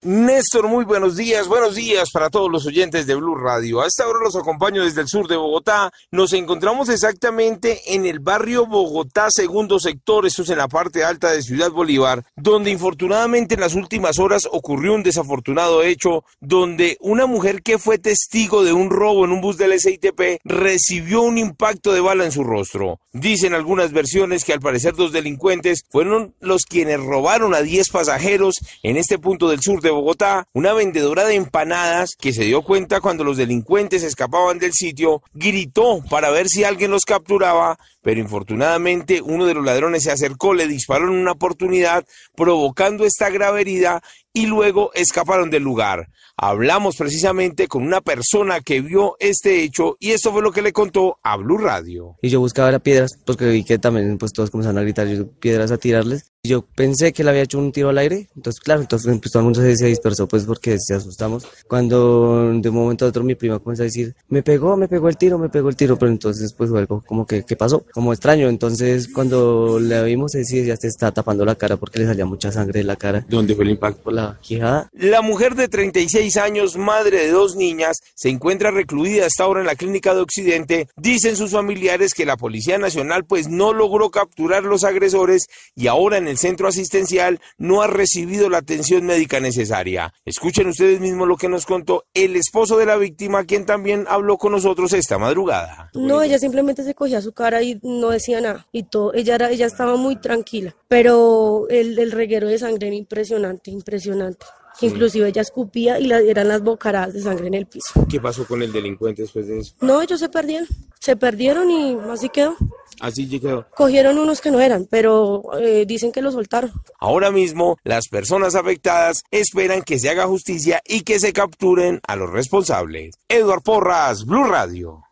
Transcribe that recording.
Néstor, muy buenos días, buenos días para todos los oyentes de Blue Radio. A esta hora los acompaño desde el sur de Bogotá. Nos encontramos exactamente en el barrio Bogotá, segundo sector, esto es en la parte alta de Ciudad Bolívar, donde infortunadamente en las últimas horas ocurrió un desafortunado hecho, donde una mujer que fue testigo de un robo en un bus del SITP recibió un impacto de bala en su rostro. Dicen algunas versiones que al parecer dos delincuentes fueron los quienes robaron a 10 pasajeros en este punto del sur de Bogotá, una vendedora de empanadas que se dio cuenta cuando los delincuentes escapaban del sitio, gritó para ver si alguien los capturaba, pero infortunadamente uno de los ladrones se acercó, le disparó en una oportunidad, provocando esta grave herida y luego escaparon del lugar. Hablamos precisamente con una persona que vio este hecho y esto fue lo que le contó a Blue Radio. Y yo buscaba las piedras porque vi que también pues todos comenzaron a gritar piedras a tirarles yo pensé que le había hecho un tiro al aire, entonces claro, entonces pues, todo el mundo se, dispersó pues porque se asustamos. Cuando de un momento a otro mi prima comenzó a decir, me pegó, me pegó el tiro, me pegó el tiro, pero entonces pues fue algo como que, ¿qué pasó? Como extraño, entonces cuando le vimos decir ya se está tapando la cara porque le salía mucha sangre de la cara. ¿Dónde fue el impacto? Por la quijada. La mujer de 36 años, madre de dos niñas, se encuentra recluida hasta ahora en la clínica de Occidente. Dicen sus familiares que la Policía Nacional pues no logró capturar los agresores y ahora en el centro asistencial no ha recibido la atención médica necesaria. Escuchen ustedes mismos lo que nos contó el esposo de la víctima, quien también habló con nosotros esta madrugada. No, ella simplemente se cogía su cara y no decía nada. Y todo, ella, era, ella estaba muy tranquila. Pero el, el reguero de sangre era impresionante, impresionante. Inclusive ella escupía y la, eran las bocaradas de sangre en el piso. ¿Qué pasó con el delincuente después de eso? No, ellos se perdieron. Se perdieron y así quedó. Así quedó. Cogieron unos que no eran, pero eh, dicen que los soltaron. Ahora mismo, las personas afectadas esperan que se haga justicia y que se capturen a los responsables. Eduard Porras, Blue Radio.